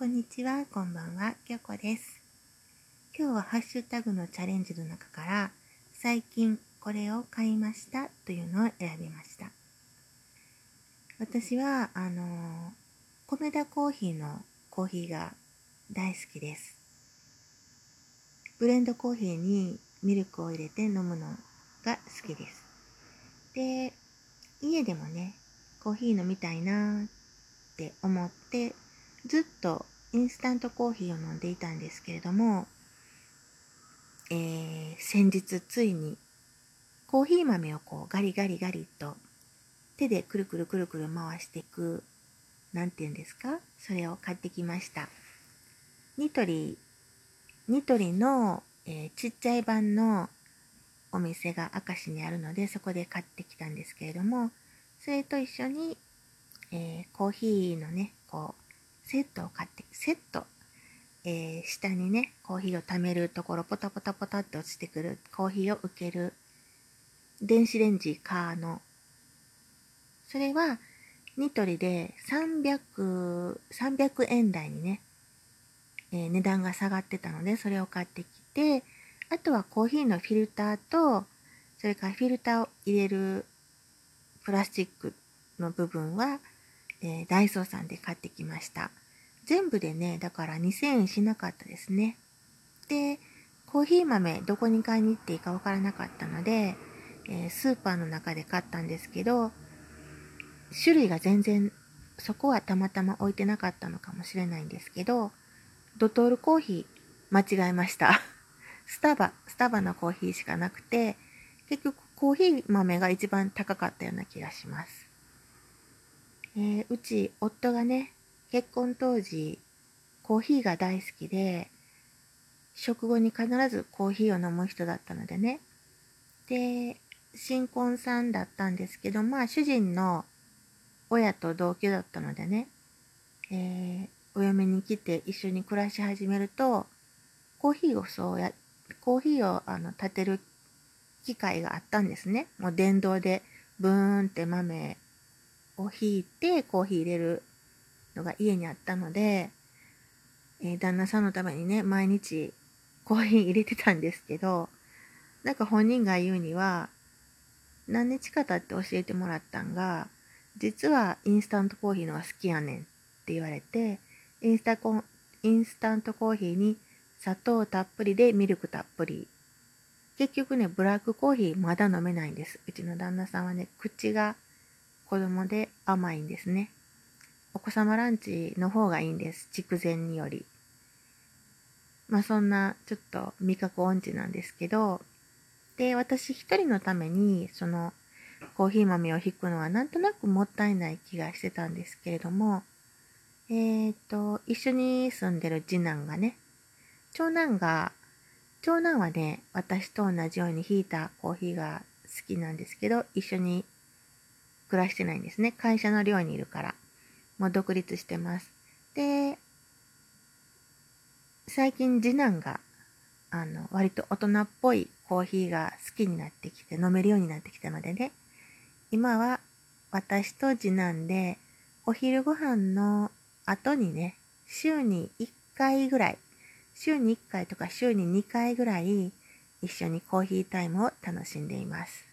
こんにちは、こんばんは、きょこです。今日はハッシュタグのチャレンジの中から、最近これを買いましたというのを選びました。私は、あの、米田コーヒーのコーヒーが大好きです。ブレンドコーヒーにミルクを入れて飲むのが好きです。で、家でもね、コーヒー飲みたいなって思ってずっとインスタントコーヒーを飲んでいたんですけれども、えー、先日ついにコーヒー豆をこうガリガリガリと手でくるくるくるくる回していく、なんて言うんですか？それを買ってきました。ニトリ、ニトリの、えー、ちっちゃい版のお店が明石にあるのでそこで買ってきたんですけれども、それと一緒に、えー、コーヒーのね、こう、セットを買って、セット。えー、下にね、コーヒーを溜めるところ、ポタポタポタって落ちてくる、コーヒーを受ける、電子レンジカーの、それは、ニトリで300、300円台にね、えー、値段が下がってたので、それを買ってきて、あとはコーヒーのフィルターと、それからフィルターを入れるプラスチックの部分は、えー、ダイソーさんで買ってきました。全部でね、だから2000円しなかったですね。で、コーヒー豆どこに買いに行っていいかわからなかったので、えー、スーパーの中で買ったんですけど、種類が全然、そこはたまたま置いてなかったのかもしれないんですけど、ドトールコーヒー間違えました。スタバ、スタバのコーヒーしかなくて、結局コーヒー豆が一番高かったような気がします。えー、うち夫がね、結婚当時、コーヒーが大好きで、食後に必ずコーヒーを飲む人だったのでね。で、新婚さんだったんですけど、まあ主人の親と同居だったのでね、えー、お嫁に来て一緒に暮らし始めると、コーヒーをそうや、コーヒーをあの立てる機会があったんですね。もう電動でブーンって豆をひいてコーヒー入れるのが家にあったので、えー、旦那さんのためにね、毎日コーヒー入れてたんですけど、なんか本人が言うには、何日か経って教えてもらったんが、実はインスタントコーヒーのが好きやねんって言われて、インスタコインスタントコーヒーに砂糖たっぷりでミルクたっぷり。結局ね、ブラックコーヒーまだ飲めないんです。うちの旦那さんはね、口が子供で甘いんですね。お子様ランチの方がいいんです。筑前により。まあそんなちょっと味覚音痴なんですけど、で、私一人のためにそのコーヒー豆を引くのはなんとなくもったいない気がしてたんですけれども、えっ、ー、と、一緒に住んでる次男がね、長男が、長男はね、私と同じように引いたコーヒーが好きなんですけど、一緒に暮らしてないんですね。会社の寮にいるから。もう独立してます。で、最近次男が、あの、割と大人っぽいコーヒーが好きになってきて、飲めるようになってきたのでね、今は私と次男で、お昼ご飯の後にね、週に1回ぐらい、週に1回とか週に2回ぐらい、一緒にコーヒータイムを楽しんでいます。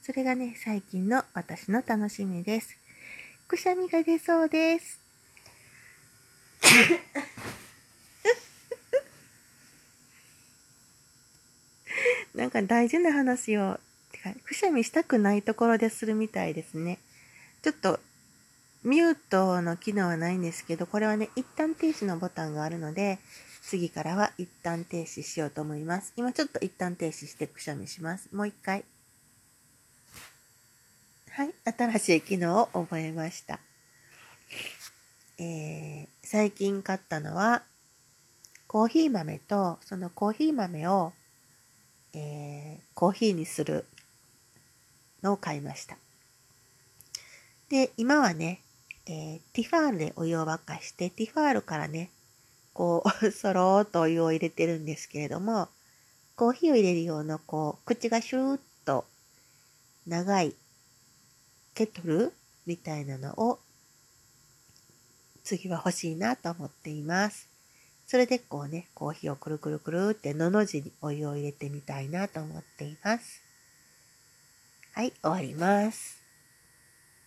それがね、最近の私の楽しみです。くしゃみが出そうです。なんか大事な話を、てか、くしゃみしたくないところでするみたいですね。ちょっと、ミュートの機能はないんですけど、これはね、一旦停止のボタンがあるので、次からは一旦停止しようと思います。今ちょっと一旦停止してくしゃみします。もう一回。はい、新しい機能を覚えました。えー、最近買ったのは、コーヒー豆と、そのコーヒー豆を、えー、コーヒーにするのを買いました。で、今はね、えー、ティファールでお湯を沸かして、ティファールからね、こう、そろーっとお湯を入れてるんですけれども、コーヒーを入れる用の、こう、口がシューッと長いケトルみたいなのを次は欲しいなと思っています。それでこうね、コーヒーをくるくるくるってのの字にお湯を入れてみたいなと思っています。はい、終わります。